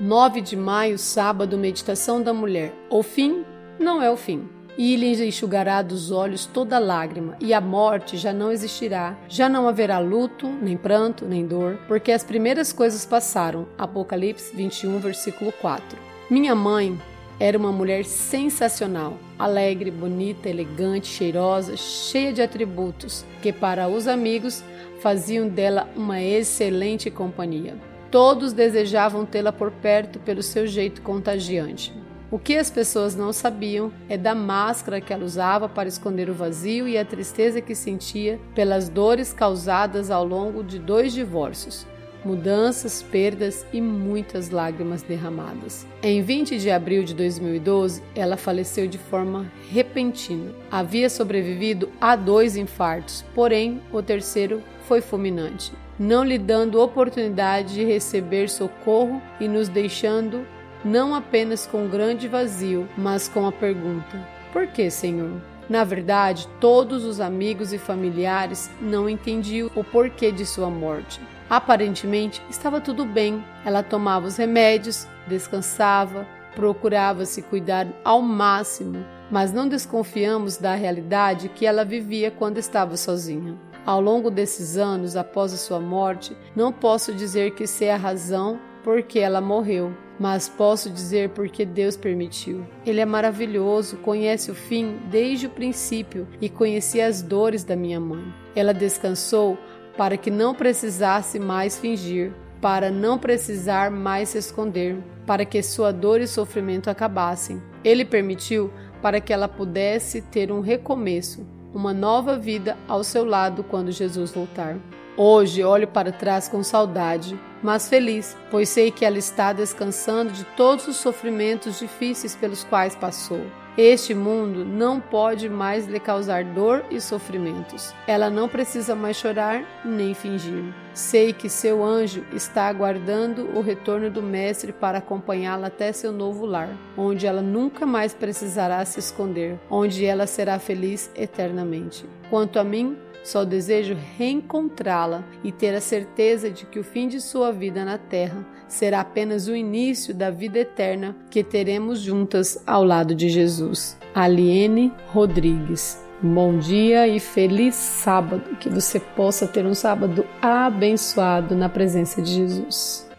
9 de maio, sábado, meditação da mulher. O fim não é o fim. E lhe enxugará dos olhos toda lágrima, e a morte já não existirá. Já não haverá luto, nem pranto, nem dor, porque as primeiras coisas passaram. Apocalipse 21, versículo 4. Minha mãe era uma mulher sensacional, alegre, bonita, elegante, cheirosa, cheia de atributos que, para os amigos, faziam dela uma excelente companhia. Todos desejavam tê-la por perto pelo seu jeito contagiante. O que as pessoas não sabiam é da máscara que ela usava para esconder o vazio e a tristeza que sentia pelas dores causadas ao longo de dois divórcios, mudanças, perdas e muitas lágrimas derramadas. Em 20 de abril de 2012, ela faleceu de forma repentina. Havia sobrevivido a dois infartos, porém o terceiro foi fulminante, não lhe dando oportunidade de receber socorro e nos deixando não apenas com um grande vazio, mas com a pergunta: Por que, Senhor? Na verdade, todos os amigos e familiares não entendiam o porquê de sua morte. Aparentemente, estava tudo bem. Ela tomava os remédios, descansava, procurava se cuidar ao máximo, mas não desconfiamos da realidade que ela vivia quando estava sozinha. Ao longo desses anos após a sua morte, não posso dizer que sei a razão por que ela morreu, mas posso dizer porque Deus permitiu. Ele é maravilhoso, conhece o fim desde o princípio e conhecia as dores da minha mãe. Ela descansou para que não precisasse mais fingir, para não precisar mais se esconder, para que sua dor e sofrimento acabassem. Ele permitiu para que ela pudesse ter um recomeço, uma nova vida ao seu lado quando Jesus voltar. Hoje olho para trás com saudade, mas feliz, pois sei que ela está descansando de todos os sofrimentos difíceis pelos quais passou. Este mundo não pode mais lhe causar dor e sofrimentos. Ela não precisa mais chorar nem fingir. Sei que seu anjo está aguardando o retorno do Mestre para acompanhá-la até seu novo lar, onde ela nunca mais precisará se esconder, onde ela será feliz eternamente. Quanto a mim, só desejo reencontrá-la e ter a certeza de que o fim de sua vida na Terra será apenas o início da vida eterna que teremos juntas ao lado de Jesus. Aliene Rodrigues. Bom dia e feliz sábado. Que você possa ter um sábado abençoado na presença de Jesus.